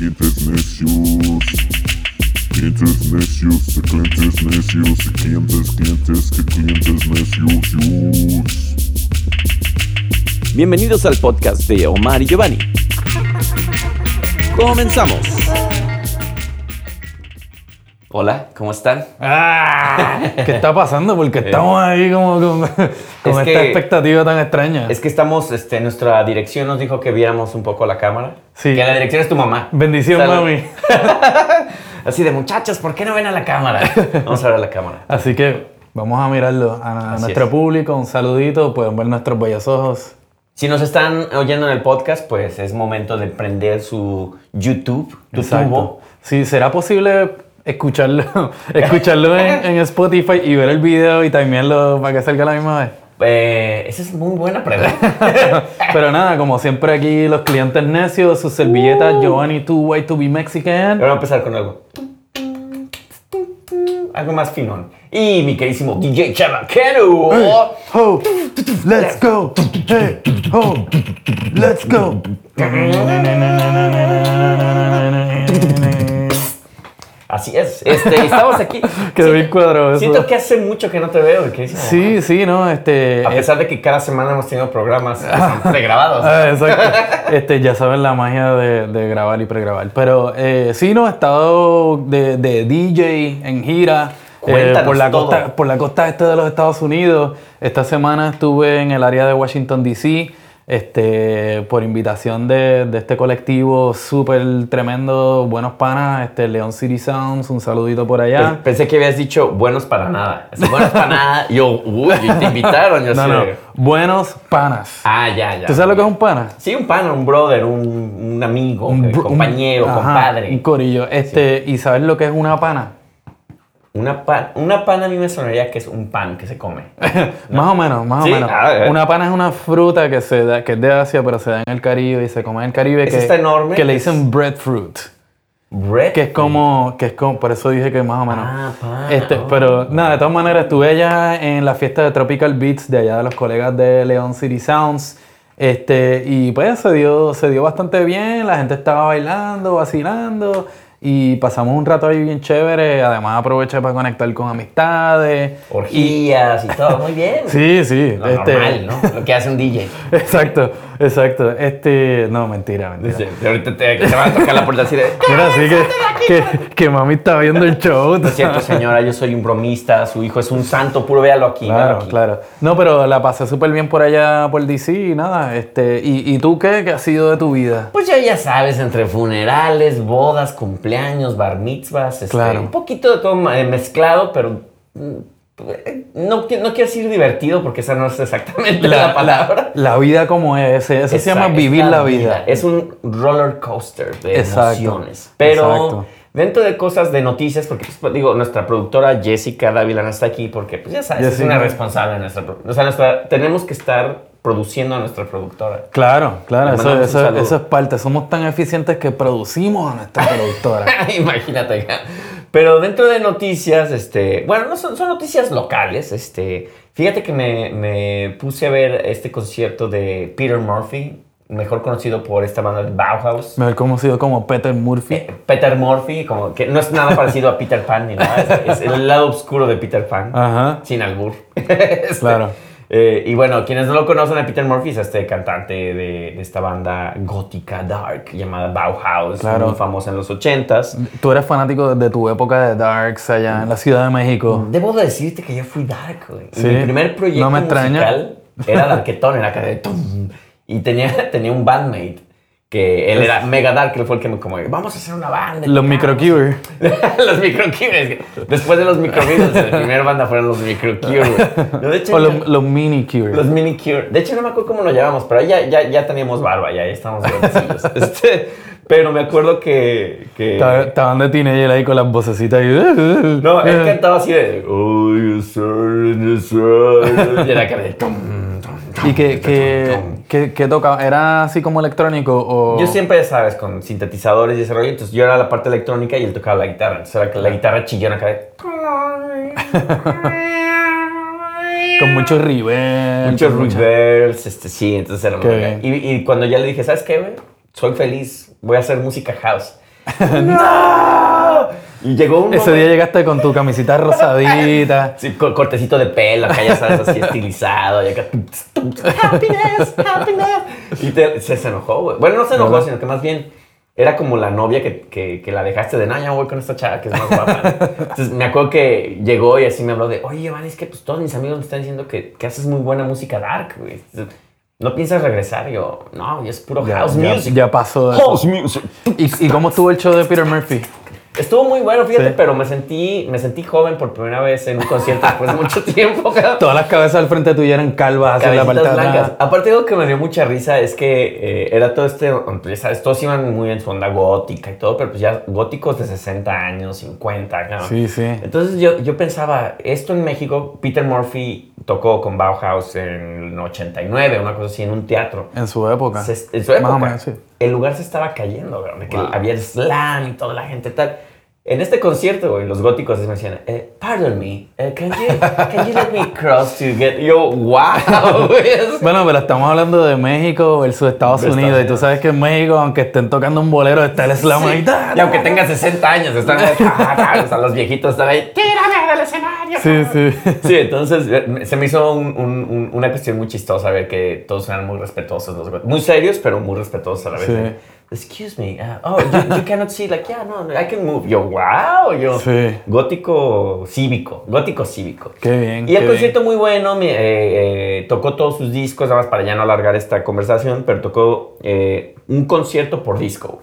clientes necios. Clientes necios, de clientes necios, de clientes, clientes, que clientes necios. Bienvenidos al podcast de Omar y Giovanni. Comenzamos. Hola, ¿cómo están? Ah, ¿Qué está pasando? Porque estamos ahí como con, con Es esta que- expectativa tan extraña. Es que estamos, este, nuestra dirección nos dijo que viéramos un poco la cámara. Sí. Que la dirección es tu mamá. Bendición, Salud. mami. Así de muchachos, ¿por qué no ven a la cámara? Vamos a ver a la cámara. Así que vamos a mirarlo a, nuestro es. público. Un saludito. Pueden ver nuestros bellos ojos. Si nos están oyendo en el podcast, pues es momento de prender su YouTube, tu tubo. Sí, será posible escucharlo, escucharlo en, en Spotify y ver el video y timearlo para que salga a la misma vez. Eh, esa es muy buena pregunta. Pero nada, como siempre aquí los clientes necios, sus servilletas, Giovanni, too white to be Mexican. Ahora vamos a empezar con algo. Algo más finón. Y mi queridísimo DJ Chavaquero. Ho, let's go. Hey, ho, let's go. Así es. Este, estamos aquí. Quedó bien cuadrado eso. Siento que hace mucho que no te veo, queridísimo. Sí, sí, no, este. A pesar de que cada semana hemos tenido programas que son pregrabados. Ah, exacto. Este, ya saben la magia de, de grabar y pregrabar. Pero eh, sí, no, he estado de, de DJ en gira eh, por, la todo. costa, por la costa este de los Estados Unidos. Esta semana estuve en el área de Washington, D.C. Este, por invitación de, de este colectivo súper tremendo, buenos panas, este, Leon City Sounds, un saludito por allá. Pensé que habías dicho buenos para nada. Buenos para nada. Yo, uy, te invitaron. Yo no, no, buenos panas. Ah, ya, ya. ¿Tú sabes lo que es un pana? Sí, un pan, un brother, un, un amigo, Un un compañero, un- ajá, compadre. Un corillo. Este, ¿Y sabes lo que es una pana? Una pan, una pan a mí me sonaría que es un pan que se come. Más o menos, más Sí, o menos. Una pana es una fruta que se da, que es de Asia, pero se da en el Caribe y se come en el Caribe. Esa que, está enorme, Que le es- dicen breadfruit. Bread. Que es como, que es como, por eso dije que más o menos. Ah, pan. Este, oh. pero nada, de todas maneras, estuve allá en la fiesta de Tropical Beats de allá de los colegas de Leon City Sounds. Este, y pues se dio, se dio bastante bien, la gente estaba bailando, vacilando y pasamos un rato ahí bien chévere. Además aproveché para conectar con amistades. Orgías y todo, muy bien. Sí, sí. Lo este, normal, ¿no? Lo que hace un DJ. Exacto, exacto. Este, no, mentira, mentira. Dice, ahorita te, te van a tocar la puerta así de... Mira, así que, que, que mami está viendo el show. No es cierto, señora, yo soy un bromista, su hijo es un santo puro, véalo aquí. véalo Claro, aquí. claro. No, pero la pasé súper bien por allá, por DC y nada. Este, ¿y, ¿Y tú qué? ¿Qué ha sido de tu vida? Pues ya, ya sabes, entre funerales, bodas, cumpleaños, bar mitzvahs, este, Claro. un poquito de todo eh, mezclado, pero mm, no, no quiero decir divertido porque esa no es exactamente la, palabra. La vida como es. Eso se llama vivir la vida. Es un roller coaster de Exacto, emociones. Pero exacto. dentro de cosas de noticias, porque pues, digo, nuestra productora Jessica Dávila no está aquí porque, pues ya sabes, es una responsable de nuestra O sea, nuestra, tenemos que estar produciendo a nuestra productora. Claro, claro, eso, eso- eso es parte. Somos tan eficientes que producimos a nuestra productora. Imagínate. ya. Pero dentro de noticias, este, bueno, no son, son noticias locales. Este, fíjate que me, me puse a ver este concierto de Peter Murphy, mejor conocido por esta banda de Bauhaus. Mejor conocido como Peter Murphy. Eh, Peter Murphy, como que no es nada parecido a Peter Pan ni nada, es, es el lado oscuro de Peter Pan, Ajá. sin albur. Este, Claro. Eh, y bueno, quienes no lo conocen a Peter Murphy es este cantante de, de esta banda gótica dark llamada Bauhaus, Claro. muy famosa en los ochentas. Tú eres fanático de tu época de Darks allá en la Ciudad de México. Debo de decirte que yo fui dark, güey. Sí. Mi primer proyecto No me extraña. musical era Darketón, era acá de tum. Y tenía, tenía un bandmate que él era mega dark, él fue el que me como, vamos a hacer una banda. Los Microcure. los microcubes. Después de los microcubes, la primera banda fueron los microcubes. Yo, de hecho, O los, los Mini Cure. los mini cure. De hecho, no me acuerdo cómo lo llamamos, pero ya, ya, ya teníamos barba, ya, ya estábamos grandecillos. este, pero me acuerdo que. que Estaban de teenager ahí con las vocecitas. Y... no, él cantaba así de. Oh, you sir", Y era que de. ¿Y qué, tum. qué- qué tocaba? ¿Era así como electrónico o...? Yo siempre, sabes, con sintetizadores y ese rollo, entonces yo era la parte electrónica y él tocaba la guitarra. Entonces era que la guitarra chillona acá. Con. Muchos con mucha- reverbs, este, sí, entonces era bacán. y, y cuando ya le dije, ¿sabes qué, güey? Soy feliz, voy a hacer música house. ¡No! Y llegó un Ese momento- día llegaste con tu camisita rosadita. Sí, con cortecito de pelo, acá ya sabes, así estilizado. Y acá. Happiness, happiness. Y te- se, se enojó, güey. Bueno, no se enojó, ¿Verdad? sino que más bien era como la novia que, que, que la dejaste de, no, ya voy con esta chava que es más guapa. Entonces me acuerdo que llegó y así me habló de, oye, Giovanni, es que pues, todos mis amigos me están diciendo que, que haces muy buena música dark, güey. ¿No piensas regresar? Y yo, no, es puro Ya, house ya- music. ya pasó eso. House music. ¿Y, y cómo estuvo el show de Peter Murphy? Estuvo muy bueno, fíjate, Sí. pero me sentí, me sentí joven por primera vez en un concierto después de mucho tiempo. Todas las cabezas al frente tuyo eran calvas la blancas. Aparte, algo que me dio mucha risa es que eh, era todo este, sabes, todos iban muy en su onda gótica y todo, pero pues ya góticos de 60 años, 50, cabrón. Sí, sí. Entonces yo, yo pensaba, esto en México, Peter Murphy tocó con Bauhaus en el 89, una cosa así, en un teatro. En su época. Se- en su época, Más o menos, sí. el lugar se estaba cayendo, de que Wow. había slam y toda la gente tal. En este concierto, güey, los góticos me decían, eh, pardon me, eh, can, you, can you let me cross to get... Yo, wow, güey. Bueno, pero estamos hablando de México versus Estados De Estados Unidos. Y tú Unidos. sabes que en México, aunque estén tocando un bolero, está el slam ahí. Y aunque tenga 60 años, están o sea, los viejitos están ahí, tírame del escenario. Sí, sí. Sí, entonces eh, se me hizo un- un- un- una cuestión muy chistosa ver que todos eran muy respetuosos, los muy serios, pero muy respetuosos a la vez. Sí. Excuse me, uh, oh, you, you cannot see, like, yeah, no, I can move. Yo, wow, yo, Sí. gótico cívico, gótico cívico. Qué bien. Y el qué concierto muy bueno, mi- eh, eh, tocó todos sus discos, nada más para ya no alargar esta conversación, pero tocó eh, un concierto por disco.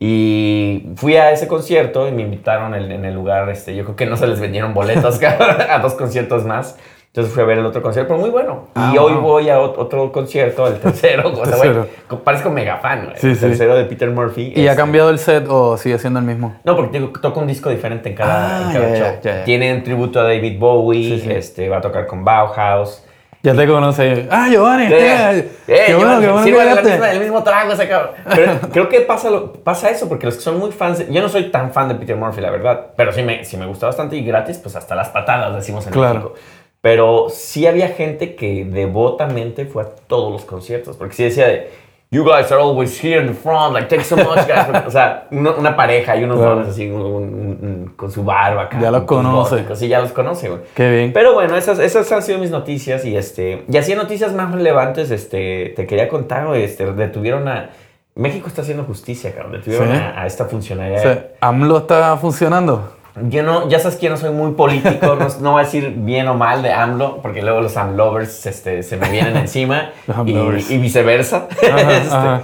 Y fui a ese concierto y me invitaron en, en el lugar, este, yo creo que no se les vendieron boletos a dos conciertos más. Entonces fui a ver el otro concierto, pero muy bueno. Ah, y hoy wow. voy a ot- otro concierto, el tercero, o sea, Tercero. co- parezco mega fan, güey. Sí, el sí. tercero de Peter Murphy. ¿Y ha este, cambiado el set o sigue siendo el mismo? no, porque digo, toca un disco diferente en cada, Ah, en cada ya, show. ya, ya. Tiene un tributo a David Bowie, Sí. Este, va a tocar con Bauhaus. Ya te conoce. Ah, Giovanni. Eh, qué eh, bueno, yo- qué bueno sí, que bueno, la misma- el mismo trago ese cabrón. Pero creo que pasa, lo- pasa eso, porque los que son muy fans, de- yo no soy tan fan de Peter Murphy, la verdad, pero sí me, sí me gusta bastante y gratis, pues hasta las patadas decimos en Claro. México. Pero sí había gente que devotamente fue a todos los conciertos, porque sí decía de, you guys are always here in the front, like, thanks so much, guys. O sea, una, una pareja y unos Claro. dones así, un- un- un- con su barba acá. Ya los con conoce. Sí, ya los conoce, güey. Qué bien. Pero bueno, esas, esas han sido mis noticias y este y así noticias más relevantes, este, te quería contar, güey, este, detuvieron a México está haciendo justicia, cabrón. Detuvieron Sí. a, a esta funcionaria. O sea, ¿AMLO está funcionando? Yo no, ya sabes que yo no soy muy político, no, no voy a decir bien o mal de AMLO, porque luego los AMLovers este, se me vienen encima y, viceversa. Ajá, Este, ajá.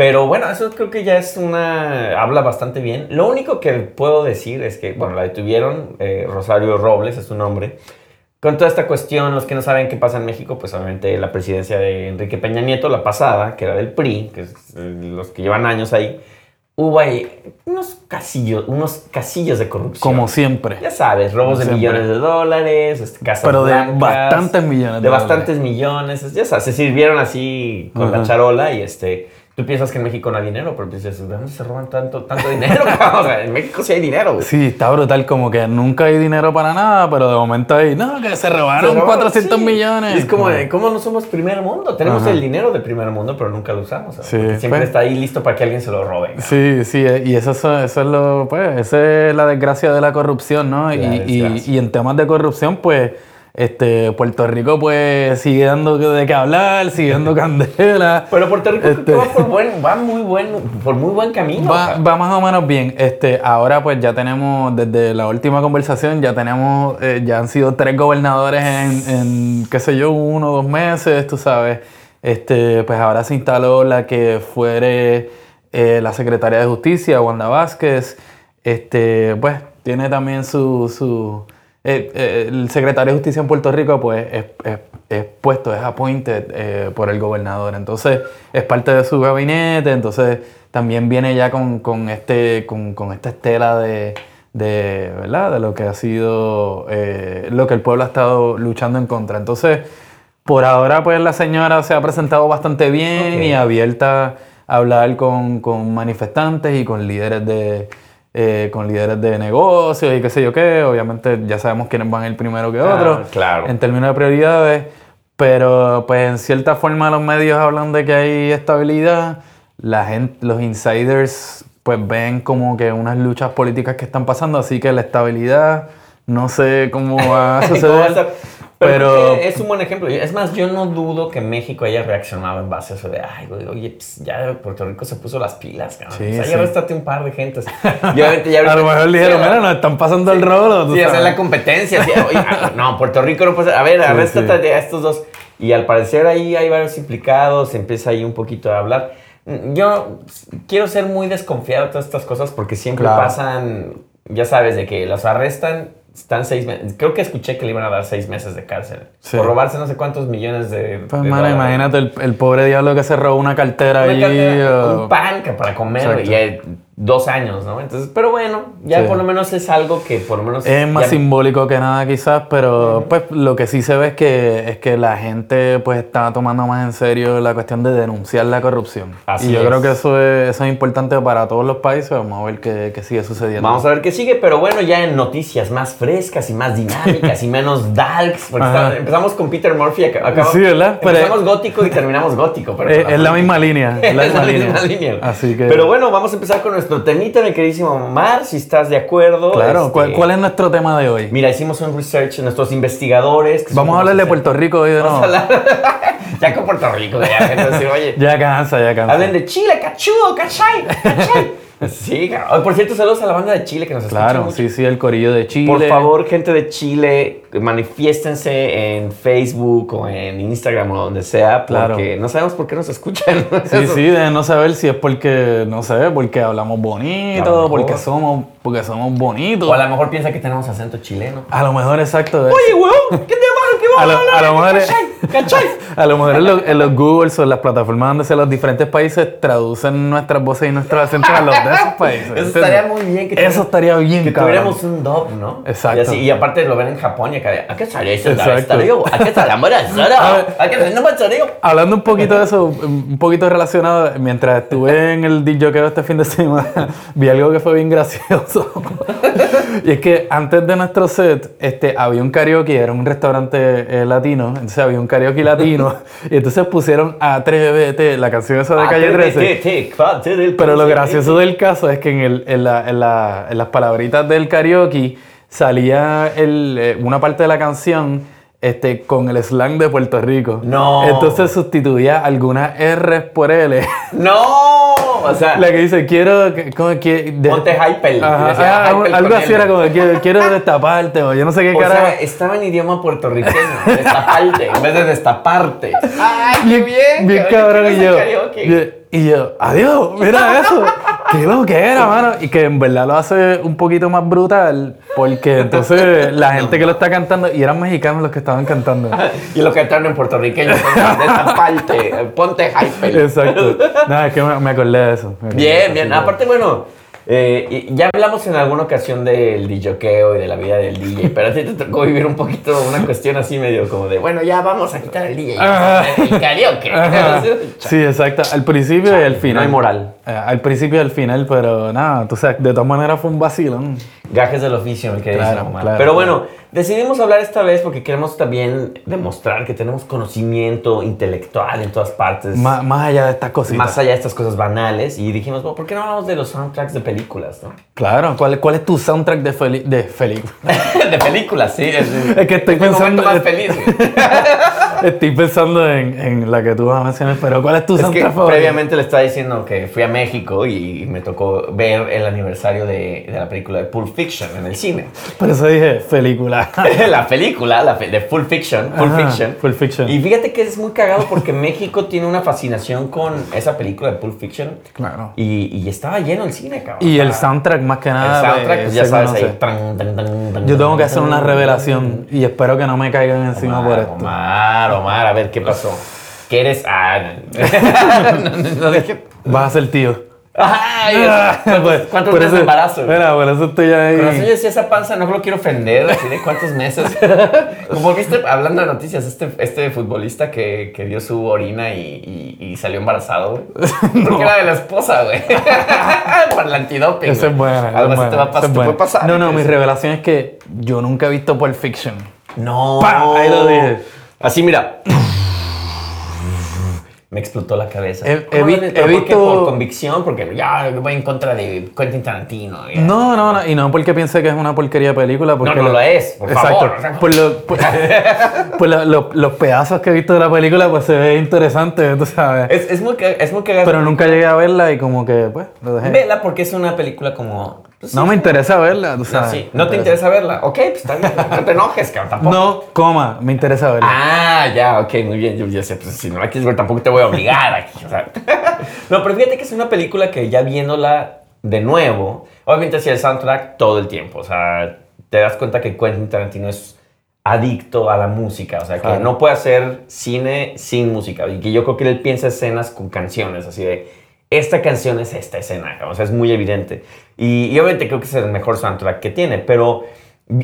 Pero bueno, eso creo que ya es una... habla bastante bien. Lo único que puedo decir es que, bueno, la detuvieron, eh, Rosario Robles es su nombre. Con toda esta cuestión, los que no saben qué pasa en México, pues obviamente la presidencia de Enrique Peña Nieto, la pasada, que era del PRI, que es eh, los que llevan años ahí, hubo ahí unos casillos, unos casillos de corrupción. Como siempre. Ya sabes, robos de Siempre. millones de dólares, este, casas Pero de blancas, bastantes millones de de dólares. bastantes millones, ya sabes, se sirvieron así con la Ajá. charola y este, tú piensas que en México no hay dinero, pero dices, ¿de dónde se roban tanto, tanto dinero? cabrón? o sea, en México sí hay dinero, güey. Sí, está brutal, como que nunca hay dinero para nada, pero de momento hay, no, que se robaron Se roban, 400 sí. millones. Y es como, de, ¿cómo no somos primer mundo? Tenemos Ajá. el dinero de primer mundo, pero nunca lo usamos. siempre pues. está ahí listo para que alguien se lo robe. Sí, sí, eh, y eso, es- eso es lo, pues, esa es la desgracia de la corrupción, ¿no? Y, y, y en temas de corrupción, pues, este, Puerto Rico, pues, sigue dando de qué hablar, sigue dando candela. Pero Puerto Rico Este- va, por buen, va muy buen, por muy buen camino. Va, va más o menos bien. Este, ahora pues ya tenemos, desde la última conversación, ya tenemos, eh, ya han sido tres gobernadores en, en, qué sé yo, uno o dos meses, tú sabes. Este, pues ahora se instaló la que fuere eh, la secretaria de Justicia, Wanda Vázquez. Este, pues tiene también su... su eh, eh, el secretario de Justicia en Puerto Rico pues es, es- es puesto, es appointed eh, por el gobernador. Entonces es parte de su gabinete, entonces también viene ya con, con este, con, con esta estela de, de, ¿verdad? de lo que ha sido, lo que el pueblo ha estado luchando en contra. Entonces, por ahora pues la señora se ha presentado bastante bien y abierta a hablar con, con manifestantes y con líderes de... eh, con líderes de negocios y qué sé yo qué, obviamente ya sabemos quiénes van a ir primero que Ah, otros claro. en términos de prioridades, pero pues en cierta forma los medios hablan de que hay estabilidad, la gente, los insiders pues ven como que unas luchas políticas que están pasando, así que la estabilidad no sé ¿Cómo va a suceder. Pero- Pero es un buen ejemplo. Es más, yo no dudo que México haya reaccionado en base a eso de, ay, güey, oye, pues ya Puerto Rico se puso las pilas, cabrón. Sí, o sea, sí. ya arréstate un par de gentes. Y obviamente ya a lo mejor dijeron, Sí, mira, nos están pasando el rolo. Sí, hacer sabes". la competencia. oye, ah, no, Puerto Rico no puede ser. A ver, arréstate a estos dos. Y al parecer ahí hay varios implicados, empieza ahí un poquito a hablar. Mm, Yo quiero ser muy desconfiado de todas estas cosas porque siempre Claro. pasan, ya sabes, de que los arrestan, están seis meses. Creo que escuché que le iban a dar seis meses de cárcel Sí. por robarse no sé cuántos millones de. Pues, de mano, dólares. imagínate el, el pobre diablo que se robó una cartera Una allí. cartera, o- un pan que para comer Exacto. y dos años, ¿no? Entonces, pero bueno, ya Sí. por lo menos es algo que por lo menos. Es más ya- simbólico que nada quizás, pero pues lo que sí se ve es que, es que la gente pues está tomando más en serio la cuestión de denunciar la corrupción. Así y yo es. creo que eso es, eso es importante para todos los países. Vamos a ver qué, qué sigue sucediendo. Vamos a ver qué sigue, pero bueno, ya en noticias más frescas y más dinámicas y menos darks, porque está- empezamos con Peter Murphy, ac- acabamos- Sí, ¿verdad? Pero- empezamos gótico y terminamos gótico. Pero Es, es la misma línea. Es la misma línea. Así que. Pero bueno, vamos a empezar con nuestro temita, mi queridísimo Mar, si estás de acuerdo. Claro, Este, ¿cuál, cuál es nuestro tema de hoy? Mira, hicimos un research, nuestros investigadores. que Vamos a hablar de Puerto Rico hoy de nuevo. ya con Puerto Rico, ya, decir, oye, Ya cansa, ya cansa. hablen de Chile, cachudo, cachay, cachay. Sí, por cierto, saludos a la banda de Chile que nos escucha Claro, mucho. sí, sí, el corillo de Chile. Por favor, gente de Chile, manifiéstense en Facebook o en Instagram o donde sea, Claro. porque no sabemos por qué nos escuchan. Sí, Eso- sí, de no saber si es porque, no sé, porque hablamos bonito, porque somos, porque somos bonitos. O a lo mejor piensa que tenemos acento chileno. A lo mejor, exacto. Oye, weón, ¿qué te pasa? ¿Qué A lo- a hablar? a lo mejor es- ¿Cachai? ¿Cachai? A lo mejor en los, en los Googles o en las plataformas donde se los diferentes países traducen nuestras voces y nuestros acentos a los de esos países. Eso ¿entiendes? estaría muy bien. Que Eso estaría bien, Que cabrón. tuviéramos un dub, ¿no? Exacto. Y, así, y aparte lo ven en Japón y acá ¿a qué salió eso? ¿A qué salió? ¿A qué salió? Hablando un poquito de eso, un poquito relacionado, mientras estuve en el DJ este fin de semana, vi algo que fue bien gracioso. y es que antes de nuestro set, este, había un karaoke, era un restaurante eh, latino, entonces había un karaoke latino, y entonces pusieron Atrévete, la canción esa de Calle 13. Pero lo gracioso del caso es que en, el- en la- en la- en las palabritas del karaoke salía el, eh, una parte de la canción este, con el slang de Puerto Rico. No. Entonces sustituía algunas R por L. ¡No! O sea, la que dice, quiero... que- Como que, de- Ponte. Ajá, Decía ah, algo así era como, quiero, quiero destaparte o yo no sé qué o cara. sea, estaba en idioma puertorriqueño. Destaparte, en vez de destaparte. ¡Ay, qué bien! Bien cabrón, y ¿qué yo, y yo, adiós, mira eso. Qué lo que era, mano. Y que en verdad lo hace un poquito más brutal, porque entonces la gente que lo está cantando, y eran mexicanos los que estaban cantando. Y lo cantaron en puertorriqueño. Destaparte, ponte hypel. Exacto. Nada, es que me, acordé de eso. de Bien, eso, bien. que- Aparte, bueno, eh, ya hablamos en alguna ocasión del DJokeo y de la vida del DJ, pero a ti te tocó vivir un poquito una cuestión así medio como de, bueno, ya vamos a quitar el DJ, el karaoke. Sí, exacto. Al principio y al final. No hay moral. Eh, al principio y al final, pero nada, tú sabes, de todas maneras fue un vacilón. Gajes del oficio, mi querido Claro, Omar. claro, Pero claro. bueno, decidimos hablar esta vez porque queremos también demostrar que tenemos conocimiento intelectual en todas partes. Má- más allá de estas cositas. Más allá de estas cosas banales y dijimos, bueno, ¿por qué no hablamos de los soundtracks de películas, no? Claro, ¿cuál, cuál es tu soundtrack de, feli de película? de películas, sí. Es, Es que estoy es pensando- más feliz. Estoy pensando en, en la que tú vas a mencionar, pero ¿cuál es tu Es que soundtrack favorito? previamente le estaba diciendo que fui a México y me tocó ver el aniversario de, de la película de Pulp Fiction en el cine. Por eso dije película. la película la de Pulp Fiction. Pulp Ajá, Fiction. Pulp Fiction. Y fíjate que es muy cagado porque México tiene una fascinación con esa película de Pulp Fiction. Claro. Y, y estaba lleno el cine, cabrón. Y el soundtrack más que el nada. soundtrack, pues, ya sabes, ahí. tan, tan, tan, tan, Yo tengo que hacer una revelación y espero que no me caigan encima Omar, por esto. Omar, Omar, a ver qué pasó. ¿Qué eres? Ah, no, no, no dije. Vas a ser tío. Ay, ¿cuántos, Pues, cuántos por meses de eso- embarazo? Mira, por eso estoy ahí. Con razón yo decía esa panza, no lo quiero ofender, así de cuántos meses. Como viste, hablando de noticias, este, este futbolista que, que dio su orina y, y- y salió embarazado, güey. Porque era de la esposa, güey. Para el antidoping. Esa es esa Algo así te va a pasar. es te buena. puede pasar. No, no, mi revelación es que yo nunca he visto Pulp Fiction. No. ¡Pam! Ahí lo dije. Así, mira. me explotó la cabeza. He- he ¿Cómo vi- no? he ¿Pero por qué? visto- Por convicción, porque ya voy en contra de Quentin Tarantino. ya. No, no, no, y no porque piense que es una porquería de película. Porque no lo es, por Exacto. favor, Por, lo- por- por lo- lo- los pedazos que he visto de la película, pues se ve interesante, tú sabes. Es, es muy, es muy cagado. Pero nunca llegué a verla y como que, pues, lo dejé. Vela porque es una película como... pues, No sí, me interesa verla, no, sí. ¿No te interesa verla? Ok, pues está bien. No te enojes, cabrón, tampoco. No, coma, me interesa verla. Ah, ya, ok, muy bien. Yo ya sé, pues si no la quieres ver, tampoco te voy a obligar aquí. O sea. no, pero fíjate que es una película que ya viéndola de nuevo, obviamente hacía el soundtrack todo el tiempo. O sea, te das cuenta que Quentin Tarantino es adicto a la música. O sea, que Claro. no puede hacer cine sin música. Y que yo creo que él piensa escenas con canciones, así de. Esta canción es esta escena, o sea, es muy evidente. Y, y obviamente creo que es el mejor soundtrack que tiene, pero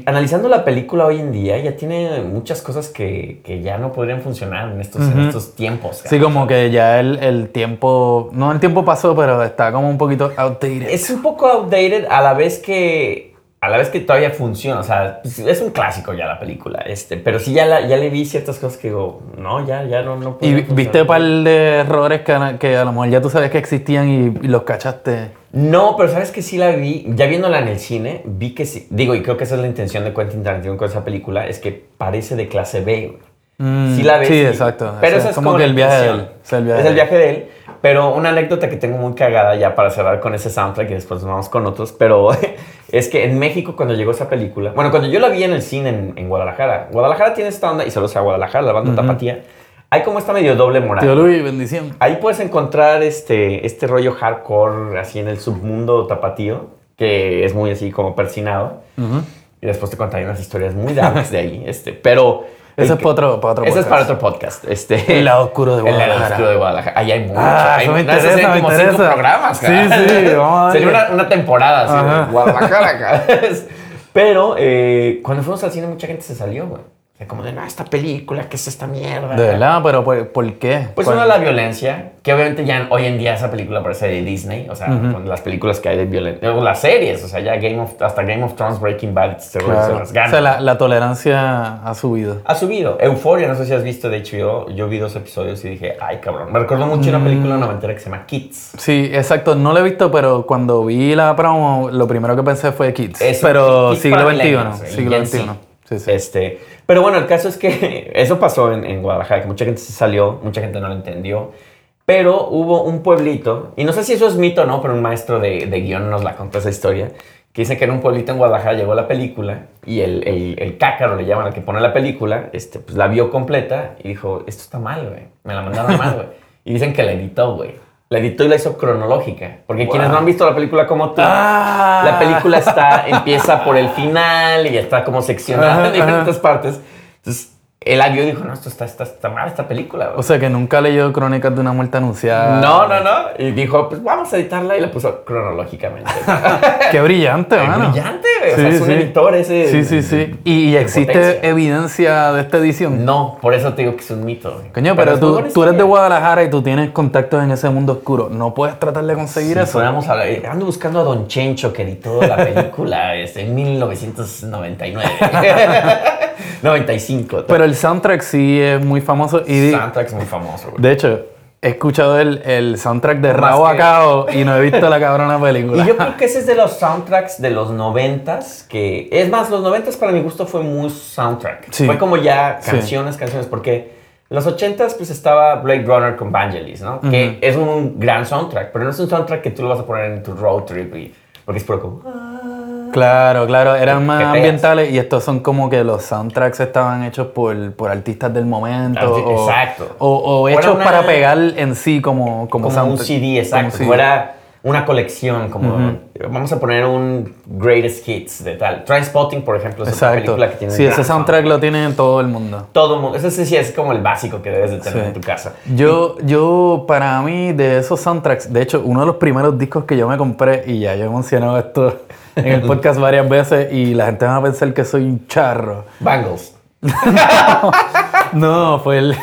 analizando la película hoy en día, ya tiene muchas cosas que, que ya no podrían funcionar en estos, en estos tiempos. Sí, como que ya el, el tiempo, no el tiempo pasó, pero está como un poquito outdated. Es un poco outdated a la vez que a la vez que todavía funciona, o sea, es un clásico ya la película, este, pero sí ya, la- ya le vi ciertas cosas que digo, no, ya, ya no, no y podrían vi- viste un par de errores que, a- que a lo mejor ya tú sabes que existían y, y los cachaste. No, pero sabes que sí la vi, ya viéndola en el cine, vi que sí, digo, y creo que esa es la intención de Quentin Tarantino con esa película, es que parece de clase B. Mm, Sí la ves. Sí, y- exacto. Pero O sea, es como como que el viaje de él. Es el viaje es de el él. viaje de él. Pero una anécdota que tengo muy cagada ya para cerrar con ese soundtrack y después nos vamos con otros. Pero es que en México cuando llegó esa película, bueno, cuando yo la vi en el cine en, en Guadalajara, Guadalajara tiene esta onda, y solo sea Guadalajara, la banda Tapatía, hay como esta medio doble moral. Tío Luis, bendición. Ahí puedes encontrar este, este rollo hardcore así en el submundo tapatío, que es muy así como persinado. Ujú. Y después te contaré unas historias muy darks de ahí. Este, pero... El es para otro, para otro ese es podcast. para otro podcast. Este, El lado oscuro de El lado Guadalajara. oscuro de Guadalajara. Ahí hay mucho. Ah, hay, eso me interesa, me como cinco programas. Sí, cara. sí, vamos a. Sería una, una temporada así Guadalajara. cara. Pero eh, cuando fuimos al cine mucha gente se salió, güey. O sea, como de, no, esta película, ¿qué es esta mierda? De verdad, pero ¿por, por qué? Pues ¿Cuál- una, la violencia, que obviamente ya hoy en día esa película parece de Disney, o sea, con las películas que hay de violencia, o las series, o sea, ya Game of, hasta Game of Thrones, Breaking Bad, se, Claro. se las gana. O sea, la, la tolerancia ha subido. Ha subido. Euphoria, no sé si has visto de HBO. Yo vi dos episodios y dije, ay, cabrón. Me recordó mucho una película noventera que se llama Kids. Sí, exacto. No lo he visto, pero cuando vi la promo, lo primero que pensé fue Kids. Pero Kids siglo XXI. y Siglo XXI. Sí, sí. Este, pero bueno, el caso es que eso pasó en, en Guadalajara, que mucha gente se salió, mucha gente no lo entendió. Pero hubo un pueblito, y no sé si eso es mito o no, pero un maestro de, de guion nos la contó esa historia, que dice que en un pueblito en Guadalajara llegó la película y el, el, el cácaro, le llaman al que pone la película, este, pues la vio completa y dijo, esto está mal, güey. Me la mandaron mal, güey. Y dicen que la editó, güey. La editó y la hizo cronológica. Porque quienes no han visto la película como tú, Ah. la película está, empieza por el final y está como seccionada Ajá, en diferentes ajá. partes. Entonces, vio y dijo, no, esto está, está, está mal esta película. güey". O sea, que nunca leyó Crónicas de una muerte anunciada. no, no, no. Y dijo, pues vamos a editarla y la puso cronológicamente. Qué brillante, mano. brillante, güey. O sea, es un sí. editor ese. Sí, sí, sí. ¿Y, de existe potencia. evidencia de esta edición? No, por eso te digo que es un mito. güey. Coño, pero, tú, tú eres de. Guadalajara y tú tienes contactos en ese mundo oscuro. ¿No puedes tratar de conseguir eso? podríamos hablar. Eh, Ando buscando a Don Chencho que editó la película este, en 1999. 95. Pero el soundtrack sí es muy famoso. Y di- soundtrack es muy famoso, güey. de hecho, he escuchado el, el soundtrack de Rabo a Cabo y no he visto la cabrona película. Y yo creo que ese es de los soundtracks de los noventas, que es más, los noventas para mi gusto fue muy soundtrack. Sí. Fue como ya Sí. canciones, canciones, porque en los ochentas pues estaba Blade Runner con Vangelis, ¿no? Que es un gran soundtrack, pero no es un soundtrack que tú lo vas a poner en tu road trip, y- porque es puro como... Claro, claro, eran más ambientales y estos son como que los soundtracks estaban hechos por, por artistas del momento. Arti- o, exacto. O, o hechos una- para pegar en sí como, como, como un. CD, exacto. Como CD. una colección, como vamos a poner un Greatest Hits de tal. Trainspotting, por ejemplo, es Exacto. película que tiene Sí, ese soundtrack lo tiene todo el mundo. Todo mundo, ese sí es como el básico que debes de tener Sí. en tu casa. Yo, yo, para mí, de esos soundtracks, de hecho, uno de los primeros discos que yo me compré, y ya yo he mencionado esto en el podcast varias veces, y la gente va a pensar que soy un charro. Bangles. No, fue el.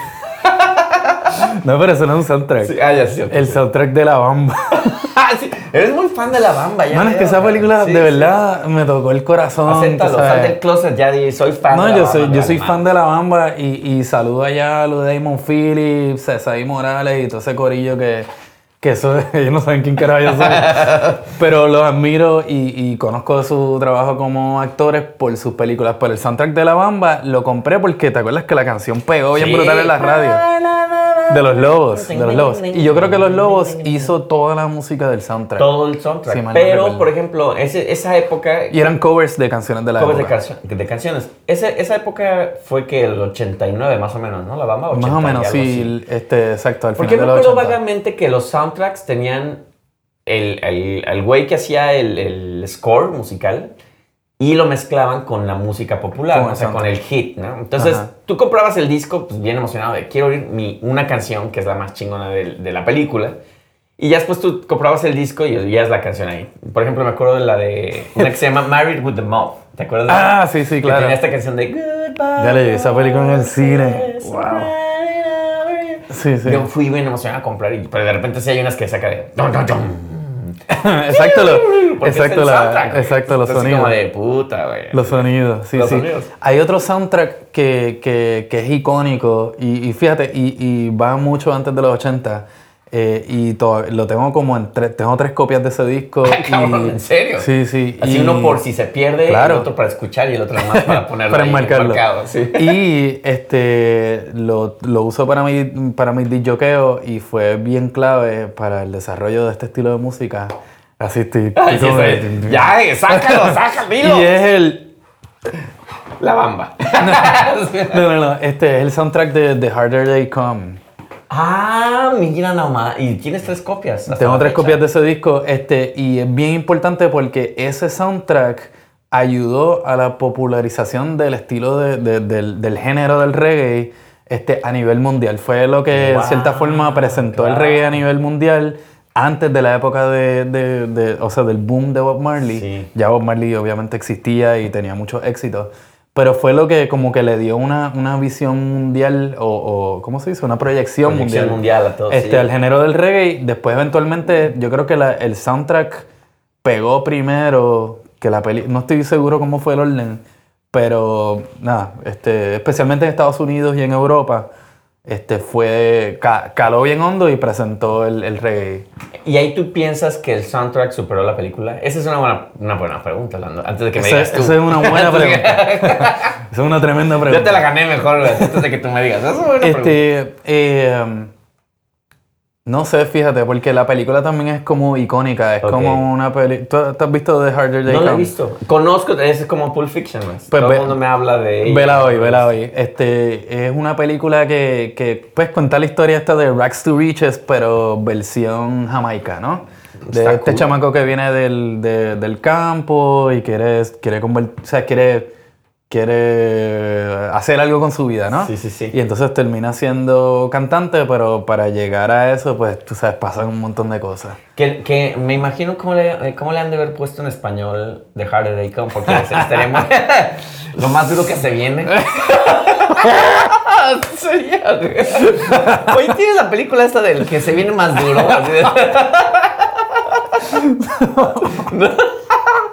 no, pero eso no es un soundtrack. Sí, ah, ya sí. El soundtrack de la bamba. Ah, sí. Eres muy fan de la bamba, ya. Man, es que esa película Sí, de sí. verdad me tocó el corazón. Acéptalo, sal del closet ya, di, soy fan No, de la yo Bamba, soy, yo soy fan de la bamba y, y saludo allá a los Damon Phillips, Cesar Morales y todo ese corillo que, que eso, ellos no saben quién carajo yo soy. Pero los admiro y, y conozco su trabajo como actores por sus películas. Por el soundtrack de la bamba lo compré porque te acuerdas que la canción pegó bien Sí. brutal en la radio. De los lobos, de los lobos. Y yo creo que los lobos hizo toda la música del soundtrack. Todo el soundtrack. Sí, no Pero, por ejemplo, ese- esa época. Y eran covers de canciones de la covers de, época. cancio- de canciones. Ese- esa época fue que el 89 más o menos, ¿no? La Bamba 80 Más o menos, así. sí, este, exacto, al Porque final me de los 80. vagamente que los soundtracks tenían el, el, el güey que hacía el, el score musical y lo mezclaban con la música popular, o sea, con el hit, ¿no? Entonces, Ajá. tú comprabas el disco, pues bien emocionado de quiero oír mi, una canción que es la más chingona de, de la película. Y ya después tú comprabas el disco y oías la canción ahí. Por ejemplo, me acuerdo de la de una que se llama Married with the Mob. ¿Te acuerdas? de Ah, sí, sí, Que claro. tenía esta canción de Goodbye. Ya le vi esa película en el cine. Wow. Sí, sí. Yo fui bien emocionado a comprar, y, pero de repente sí hay unas que saca de... dun, dun. exacto, lo- exacto, la- exacto, los Así sonidos. como de puta, güey. Los sonidos, sí, Los sí. sonidos. Hay otro soundtrack que, que, que es icónico y, y fíjate, y, y va mucho antes de los 80 eh, y to- lo tengo como en tres, tengo tres copias de ese disco. Ay, cabrón, y- ¿en serio? Sí, sí. Así y- uno por si se pierde, Claro. el otro para escuchar y el otro más para ponerlo para ahí enmarcarlo. marcado, sí. Y este lo, lo uso para mi, para mi disjoqueo y fue bien clave para el desarrollo de este estilo de música. Así estoy. Ay, sí, de- Ya, eh, sácalo, sácalo, dilo. Y es el. La bamba. No, no, no. Este es el soundtrack de The Harder They Come. Ah, mira nomás. Y tienes tres copias. Tengo tres fecha. copias de ese disco. Este, y es bien importante porque ese soundtrack ayudó a la popularización del estilo de- de- del, del género del reggae este, a nivel mundial. Fue lo que, Wow, en cierta forma, presentó el reggae a nivel mundial antes de la época de, de- de- o sea, del boom de Bob Marley. Sí. Ya Bob Marley obviamente existía y tenía mucho éxito. Pero fue lo que como que le dio una, una visión mundial o, o, ¿cómo se dice? Una proyección, Proyección mundial, mundial a todo, este, sí. al género del reggae. Después eventualmente yo creo que la- el soundtrack pegó primero que la peli. No estoy seguro cómo fue el orden, pero nada, este, especialmente en Estados Unidos y en Europa, este, fue, ca- caló bien hondo y presentó el, el reggae. Y ahí tú piensas que el soundtrack superó la película. Esa es una buena, una buena pregunta, Lando. Antes de que me Esa, digas tú. esa es una buena pregunta. Esa es una tremenda pregunta. Yo te la gané mejor, antes de que tú me digas. Esa es una buena pregunta. Este, eh, no sé, fíjate, porque la película también es como icónica, es como una película... ¿Tú, has visto The Harder They No la he visto. Conozco, es como Pulp Fiction. Pues Todo el mundo me habla de ella. Vela hoy, vela hoy. Este, es una película que, que, pues, cuenta la historia esta de Rags to Riches, pero versión jamaica, ¿no? De Está este cool. chamaco que viene del, de- del campo y quiere, quiere, convert- o sea, quiere, quiere hacer algo con su vida, ¿no? Sí, sí, sí. Y entonces termina siendo cantante, pero para llegar a eso, pues, tú sabes, pasan un montón de cosas. Que, que me imagino cómo le, cómo le han de haber puesto en español The Harder They Come, porque muy- lo más duro que se viene. Sería. Oye, ¿tienes la película esta del que se viene más duro? Así de- No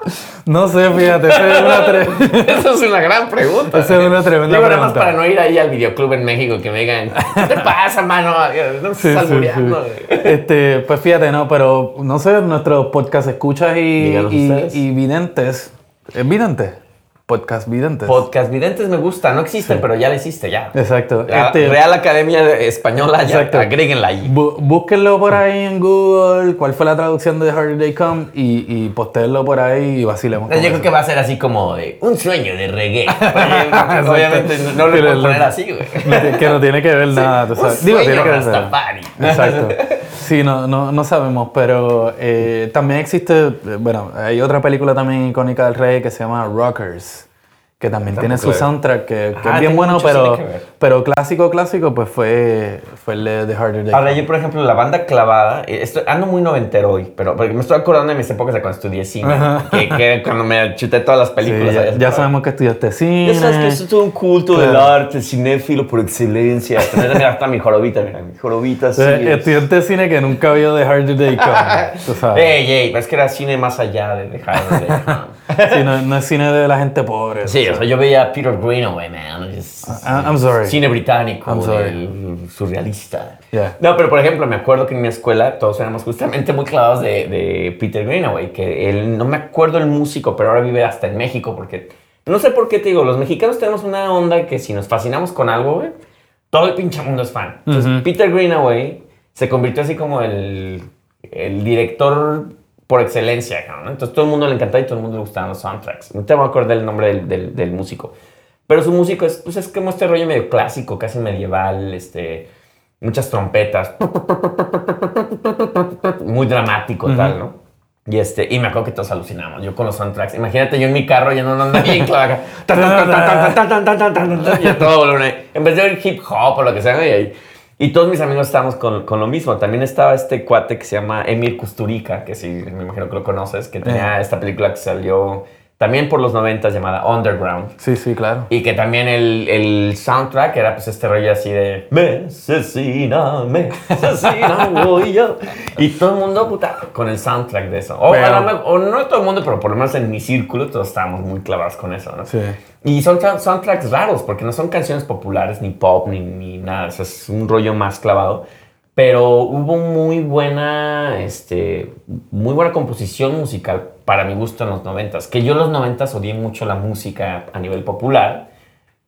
sé, fíjate, esa es una, tre- Esa es una gran pregunta. esa es una tremenda Digo, nada más pregunta. para no ir ahí al videoclub en México que me digan, ¿qué te pasa, mano? No Sí, estás sí. Este, pues fíjate, no, pero no sé, nuestros podcast escuchas y, y, y videntes. ¿Es vidente? Podcast videntes. Podcast videntes me gusta, no existen, pero ya la hiciste, ya. Exacto. La Este, Real Academia Española, ya, Exacto. agréguenla ahí. bú- búsquenlo por ahí en Google, cuál fue la traducción de Harder They Come y, y postéenlo por ahí y vacilemos. Yo creo eso. que va a ser así como de un sueño de reggae. Obviamente no lo puedo el- poner así, güey. Que no tiene que ver nada, tú un sabes. Digo, sueño tiene que ver. Exacto. Sí, no, no, no sabemos, pero eh, también existe, eh, bueno, hay otra película también icónica del rey que se llama Rockers, que también tiene su soundtrack, que, que Ah, es bien bueno, pero, pero clásico, clásico, pues fue, fue el de The Harder Day. Ahora yo, por ejemplo, la banda clavada, eh, estoy, ando muy noventero hoy, pero porque me estoy acordando de mis épocas de cuando estudié cine, que, que cuando me chuté todas las Sí, películas. ya, sabemos que estudiaste cine. Ya sabes que eso es todo un culto Claro. del arte, cinéfilo por excelencia. Mira, hasta mi jorobita, mira, mi jorobita sí. Eh, es- Estudiante de cine que nunca vio The Harder Day Come. tú sabes. Ey, ey, es que era cine más allá de dejar de... Sí, no, no es cine de la gente pobre. Sí, o sea, yo veía a Peter Greenaway, man. es- I- I'm sorry. Cine británico, I'm sorry. surrealista. Yeah. No, pero por ejemplo, me acuerdo que en mi escuela todos éramos justamente muy clavados de, de Peter Greenaway, que él, no me acuerdo el músico, pero ahora vive hasta en México, porque no sé por qué te digo, los mexicanos tenemos una onda que si nos fascinamos con algo, güey, todo el pinche mundo es fan. Entonces. Peter Greenaway se convirtió así como el, el director por excelencia, ¿no? Entonces todo el mundo le encantaba y todo el mundo le gustaban los soundtracks. No te voy a acordar el nombre del, del, del músico. Pero su músico es, pues es como este rollo medio clásico, casi medieval, este, muchas trompetas, muy dramático uh -huh. tal, ¿no? Y, este, y me acuerdo que todos alucinamos, yo con los soundtracks. Imagínate yo en mi carro yo no andaba bien claro. Y todo. En vez de hip hop o lo que sea, y ahí y todos mis amigos estábamos con, con lo mismo. También estaba este cuate que se llama Emir Kusturica, que sí, me imagino que lo conoces, que tenía esta película que salió también por los 90 llamada Underground. Sí, sí, claro. Y que también el, el soundtrack era pues este rollo así de Me asesina, me asesina, voy yo. Y todo el mundo, puta, con el soundtrack de eso. O, Pero- o no todo el mundo, pero por lo menos en mi círculo todos estábamos muy clavados con eso, ¿no? Sí. Y son tra- soundtracks raros, porque no son canciones populares, ni pop, ni, ni nada. Es un rollo más clavado. Pero hubo muy buena, este, muy buena composición musical para mi gusto en los noventas. Que yo en los noventas odié mucho la música a nivel popular,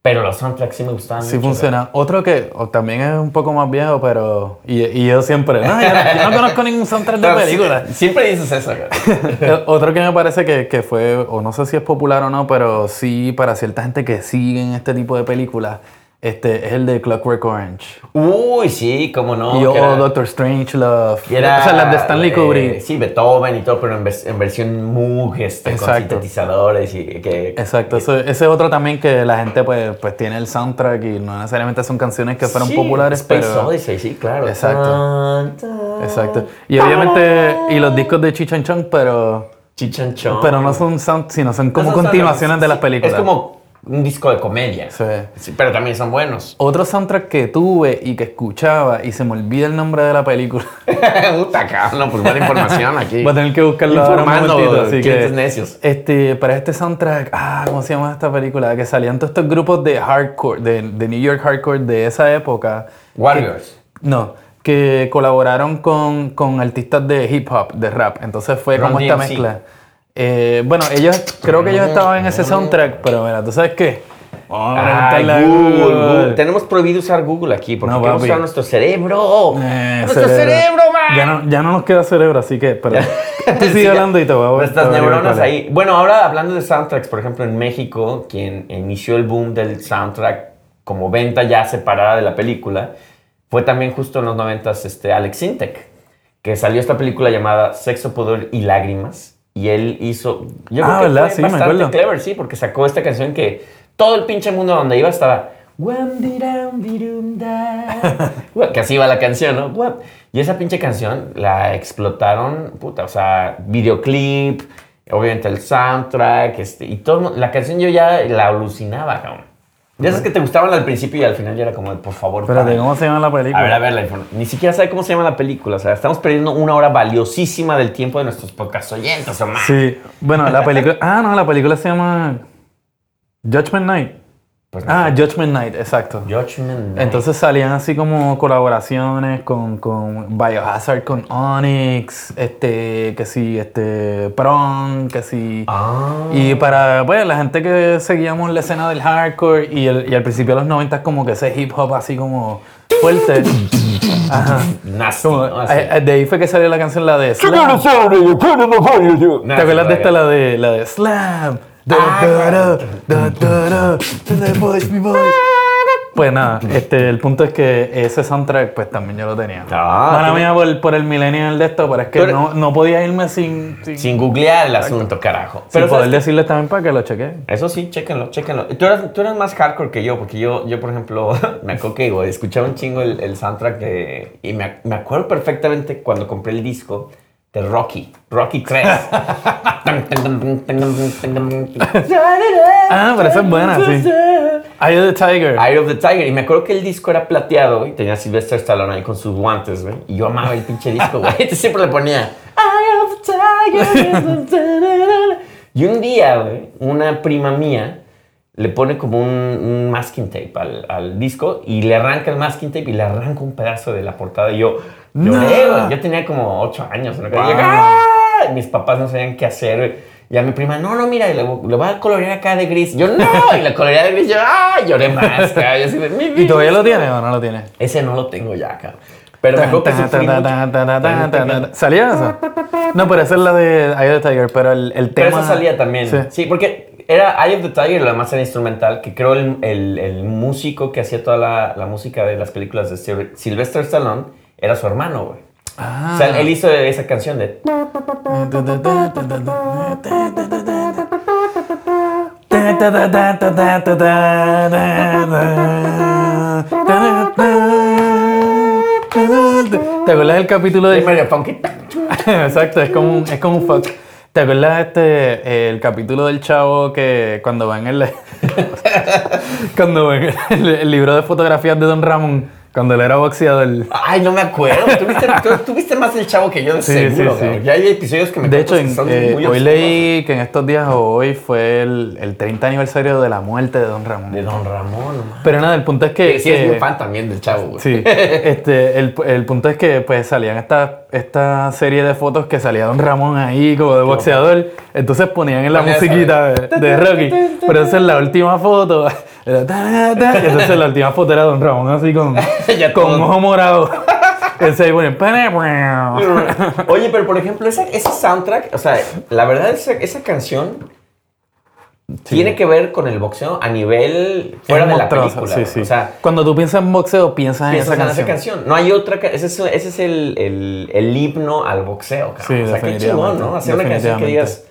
pero los soundtracks sí me gustaban Sí mucho. funciona. Otro que o también es un poco más viejo, pero... Y, y yo siempre... No, yo, no, yo no conozco ningún soundtrack de sí, película. Siempre dices eso. Eh, Otro que me parece que, que fue, o no sé si es popular o no, pero sí para cierta gente que siguen este tipo de películas, este, es el de Clockwork Orange. Uy, sí, cómo no. y o que era- Doctor Strange Love. era, o sea, las de Stanley eh, Kubrick. sí, Beethoven y todo, pero en, en versión Moog, este, con Exacto. sintetizadores y que... Exacto, eso- ese es otro también que la gente pues, pues tiene el soundtrack y no necesariamente son canciones que fueron Sí, populares, Space pero... Odyssey, sí, claro. Exacto. Tan, tan, Exacto. Y obviamente, y los discos de Chichan Chong, pero, Chichanchón. pero no son sound, sino son como No son continuaciones de las películas. Es como un disco de comedia. Sí. Sí, pero también son buenos. Otro soundtrack que tuve y que escuchaba y se me olvida el nombre de la película. Puta cabrón, pues buena información aquí. Voy a tener que buscarlo ahora un Informando, momentito, así que... necios. Este, para este soundtrack, ah, ¿cómo se llama esta película? Que salían todos estos grupos de hardcore, de, de New York hardcore de esa época. Warriors. No, que colaboraron con, con artistas de hip hop, de rap. Entonces fue como esta DMC. mezcla. Eh, bueno, ellos, creo que ellos estaban en ese soundtrack, pero mira, ¿tú sabes qué? A Ay, Google, Google. Google. Tenemos prohibido usar Google aquí porque No, queremos usar nuestro cerebro. Eh, nuestro cerebro, man. Ya no, ya no nos queda cerebro, así que, pero tú Sí, sigue ya. hablando y te voy a Nuestras a neuronas ahí. Bueno, ahora hablando de soundtracks, por ejemplo, en México, quien inició el boom del soundtrack como venta ya separada de la película, fue también justo en los noventas este, Alex Sintek, que salió esta película llamada Sexo, Pudor y Lágrimas. Y él hizo. Yo Ah, creo que ¿verdad? fue Sí, bastante clever, sí, porque sacó esta canción que todo el pinche mundo donde iba estaba. Que así iba la canción, ¿no? Y esa pinche canción la explotaron, puta, o sea, videoclip, obviamente el soundtrack, este, y todo. La canción yo ya la alucinaba, cabrón. Ya esas que te gustaban al principio y al final ya era como, por favor, Espérate, paren. ¿cómo se llama la película? A ver, a ver, la Ni siquiera sabe cómo se llama la película. O sea, estamos perdiendo una hora valiosísima del tiempo de nuestros podcast oyentes, o más. Sí, bueno, la película. Ah, no, la película se llama Judgment Night. Pues Ah. Judgment Night, exacto. Judgment Night. Entonces salían así como colaboraciones con, con Biohazard, con Onyx, este, que sí, este, Prong, que sí. Ah. Y para, pues, la gente que seguíamos la escena del hardcore y, el- y al principio de los 90 como que ese hip hop así como fuerte. Ajá. Nasty, Como- ¿no? Así. eh, eh, de ahí fue que salió la canción la de Slam. ¿Te acuerdas de esta, la de, la de Slam? Pues nada, este, el punto es que ese soundtrack, pues también yo lo tenía. Ah, Mala mía por, por el millennial de esto, pero es que eres- no, no podía irme sin, sin, Sin googlear el asunto, carajo. sin Pero poder ¿sabes qué? decirles también para que lo cheque. Eso sí, chéquenlo, chéquenlo. Tú eras, tú eras más hardcore que yo, porque yo, yo por ejemplo, me acuerdo que escuchaba un chingo el, el soundtrack de... Y me, me acuerdo perfectamente cuando compré el disco de Rocky, Rocky 3. Ah, pero esa es buena, sí. Eye of the Tiger. Eye of the Tiger. Y me acuerdo que el disco era plateado y tenía a Sylvester Stallone ahí con sus guantes, güey. Y yo amaba el pinche disco, güey. Entonces siempre le ponía Eye of the Tiger. y un día, güey, una prima mía le pone como un, un masking tape al, al disco y le arranca el masking tape y le arranca un pedazo de la portada. Y yo lloré, No. Yo tenía como ocho años. ¿no? Y Wow. yo, ¡ah! Y mis papás no sabían qué hacer. Y a mi prima, no, no, mira, le, le voy a colorear acá de gris. Yo, no, y le coloreé de gris. Yo, ¡ah! Lloré más, cabrón. Yo así de, "Mi ¿Y vida". todavía lo tiene o no lo tiene? Ese no lo tengo ya, cabrón. Pero me. ¿Salía esa? No, pero esa es la de Eye of the Tiger, pero el, el tema... Pero esa salía también. Sí. Sí. porque era Eye of the Tiger, lo demás era instrumental, que creo el, el, el músico que hacía toda la, la música de las películas de Sil- Sylvester Stallone era su hermano, güey. Ah. O sea, él hizo esa canción de... ¿Te acuerdas del capítulo de medio funky. Exacto, es como es como un fuck. ¿Te acuerdas este, el capítulo del chavo que cuando van el, cuando ven el, el libro de fotografías de Don Ramón, cuando él era boxeador? Ay, no me acuerdo. Tuviste, tú, tuviste más el chavo que yo, de Sí, seguro, sí, sí. Ya hay episodios que me De hecho, que en- son eh, muy hoy obscuros. leí que en estos días o hoy fue el, el 30 aniversario de la muerte de Don Ramón. De Don Ramón, nomás. Pero nada, el punto es que... Que sí, es que- muy fan también del chavo, güey. Sí, este, el, el punto es que pues salían esta, esta serie de fotos que salía Don Ramón ahí como de boxeador, entonces ponían en la musiquita de, de Rocky, pero entonces la última foto, era ta, ta, y entonces la última foto era Don Ramón así con, con ojo morado, entonces "Pana, Oye, pero por ejemplo, esa, ese soundtrack, o sea, la verdad, esa, esa canción tiene que ver con el boxeo a nivel fuera de la película. sí, sí. O sea, cuando tú piensas en boxeo, piensas en piensas esa en canción. esa canción. No hay otra. Ese es, ese es el, el, el himno al boxeo. cabrón. Sí, o sea, qué chingón, ¿no? Hacer una canción que digas,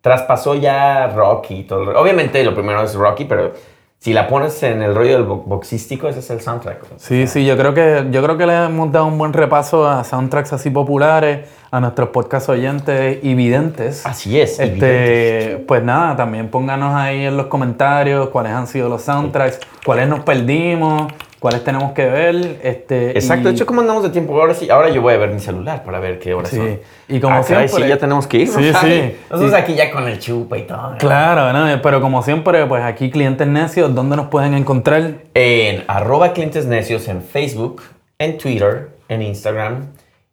traspasó ya Rocky todo. Obviamente, lo primero es Rocky, pero si la pones en el rollo del bo- boxístico, ese es el soundtrack. Sí, sí, yo creo que yo creo que le hemos dado un buen repaso a soundtracks así populares, a nuestros podcast oyentes y videntes. Así es. Este, pues nada, también pónganos ahí en los comentarios cuáles han sido los soundtracks, cuáles nos perdimos, cuáles tenemos que ver. Este, Exacto, y- de hecho, ¿cómo andamos de tiempo? Ahora sí, ahora yo voy a ver mi celular para ver qué horas Sí, son. y como Ah, caray, siempre- sí, ya tenemos que ir. Sí, sí. Nosotros Sí. aquí ya con el chupa y todo. ¿no? Claro, ¿no? pero como siempre, pues aquí clientes necios, ¿dónde nos pueden encontrar? En arroba clientes necios en Facebook, en Twitter, en Instagram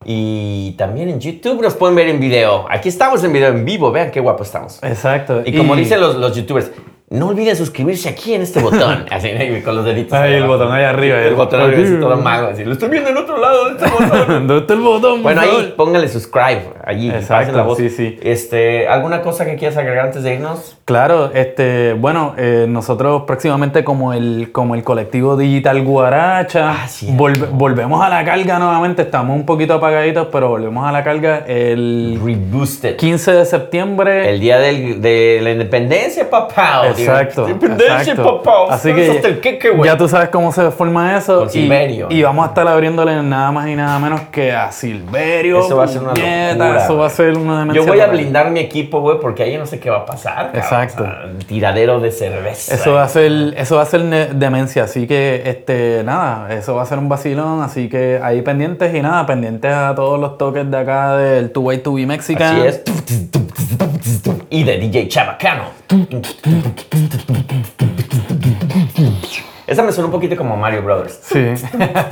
y también en YouTube nos pueden ver en video. Aquí estamos en video en vivo, vean qué guapo estamos. Exacto. Y como dicen los, los youtubers, no olviden suscribirse aquí en este botón. Así, con los deditos. Ahí, el botón ahí arriba, El el- botón arriba, así todo malo. Así, lo estoy viendo en otro lado de este botón. ¿Dónde está el botón? por Bueno, ahí favor? póngale subscribe, allí, Exacto, la voz. sí, sí. Este, ¿Alguna cosa que quieras agregar antes de irnos? Claro, este, bueno, eh, nosotros próximamente como el, como el colectivo Digital Guaracha, Ah, sí. volve- volvemos a la carga nuevamente, estamos un poquito apagaditos, pero volvemos a la carga el Reboosted. 15 de septiembre. El día del- de la independencia, papá. Exacto. Independencia, exacto. papá. Así Eso que hasta el queque, güey. ya tú sabes cómo se forma eso. Con Silverio. Y, vamos a estar abriéndole nada más y nada menos que a Silverio. Eso va a ser una locura, Eso va a ser una demencia Yo voy a blindar mi equipo, güey, porque ahí no sé qué va a pasar. cabrón. Exacto. O sea, tiradero de cerveza. Eso va a ser, eso va a ser demencia, así que este, nada, eso va a ser un vacilón, así que ahí pendientes y nada, pendientes a todos los toques de acá del Two Way to Be Mexican. Así es. Y de DJ Chabacano. Esa me suena un poquito como Mario Brothers. Sí.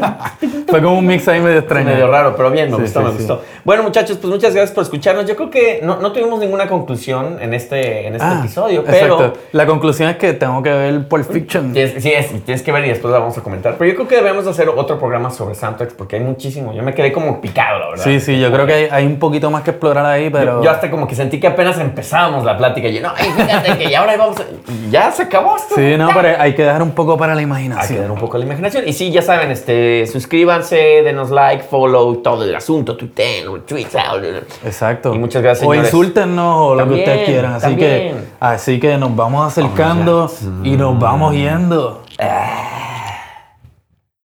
Fue como un mix ahí medio extraño. Medio raro, pero bien, me Sí, gustó, sí, me gustó. Bueno, muchachos, pues muchas gracias por escucharnos. Yo creo que no, no tuvimos ninguna conclusión en este, en este Ah, episodio, pero. Exacto. La conclusión es que tengo que ver Pulp Fiction. Tienes, sí, es, tienes que ver y después la vamos a comentar. Pero yo creo que debemos hacer otro programa sobre soundtracks porque hay muchísimo. Yo me quedé como picado, la verdad. Sí, sí, yo creo que hay, hay un poquito más que explorar ahí, pero... Yo, yo hasta como que sentí que apenas empezábamos la plática. Y yo, no, ay, fíjate que ya ahora vamos a... ya se acabó esto. Sí, no, pero hay que dejar un poco para la Hay que imaginación. dar un poco a la imaginación. Y sí, ya saben, este, suscríbanse, denos like, follow, todo el asunto, tuiten, retweets, Exacto. Y muchas gracias, O señores. insúltenos o lo que ustedes quieran. Así que, así que nos vamos acercando y nos vamos yendo. Ah.